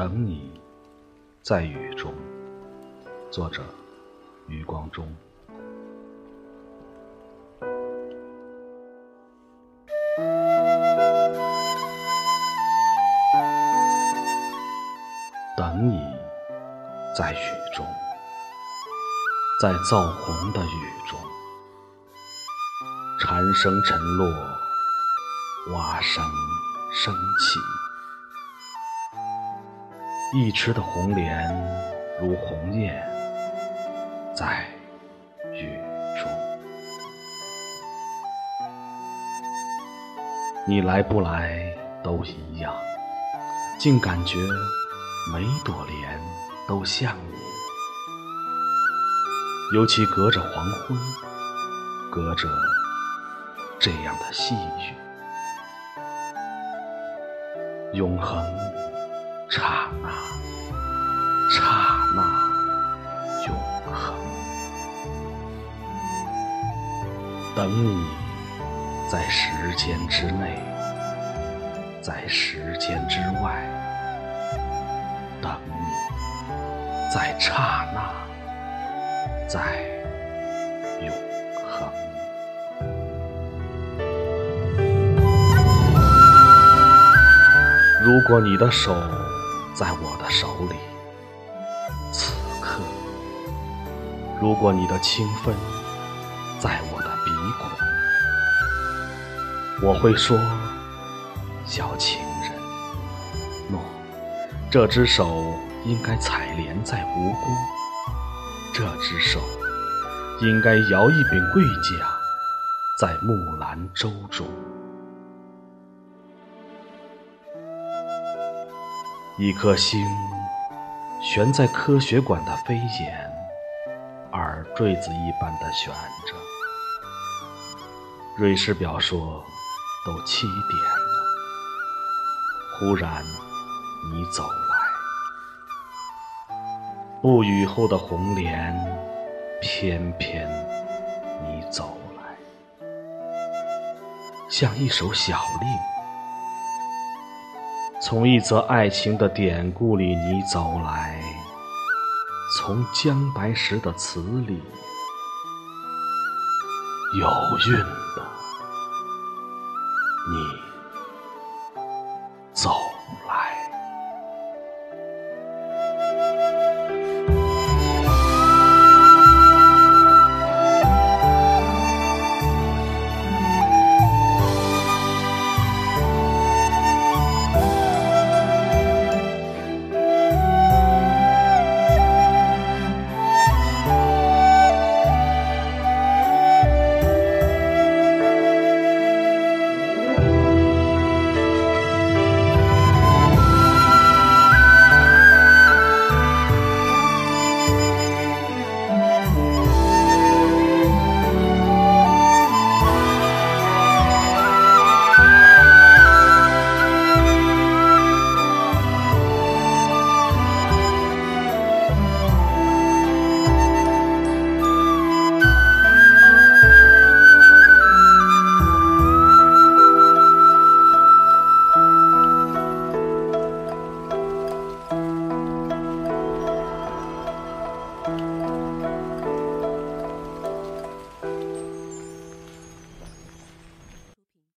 等你，在雨中。作者：余光中。等你，在雨中，在燥红的雨中，蝉声沉落，蛙声升起。一池的红莲如红雁，在雨中。你来不来都一样，竟感觉每朵莲都像你。尤其隔着黄昏，隔着这样的细雨，永恒。刹那，刹那，永恒。等你，在时间之内，在时间之外。等你，在刹那，在永恒。如果你的手。在我的手里，此刻，如果你的清芬在我的鼻孔，我会说，小情人，诺，这只手应该采莲在吴宫，这只手应该摇一柄桂桨在木兰舟中。一颗星悬在科学馆的飞檐，耳坠子一般的悬着。瑞士表说都七点了，忽然你走来，不雨后的红莲，偏偏你走来，像一首小令。从一则爱情的典故里你走来，从姜白石的词里有韵的你。Música